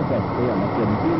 cosas que a la plenitud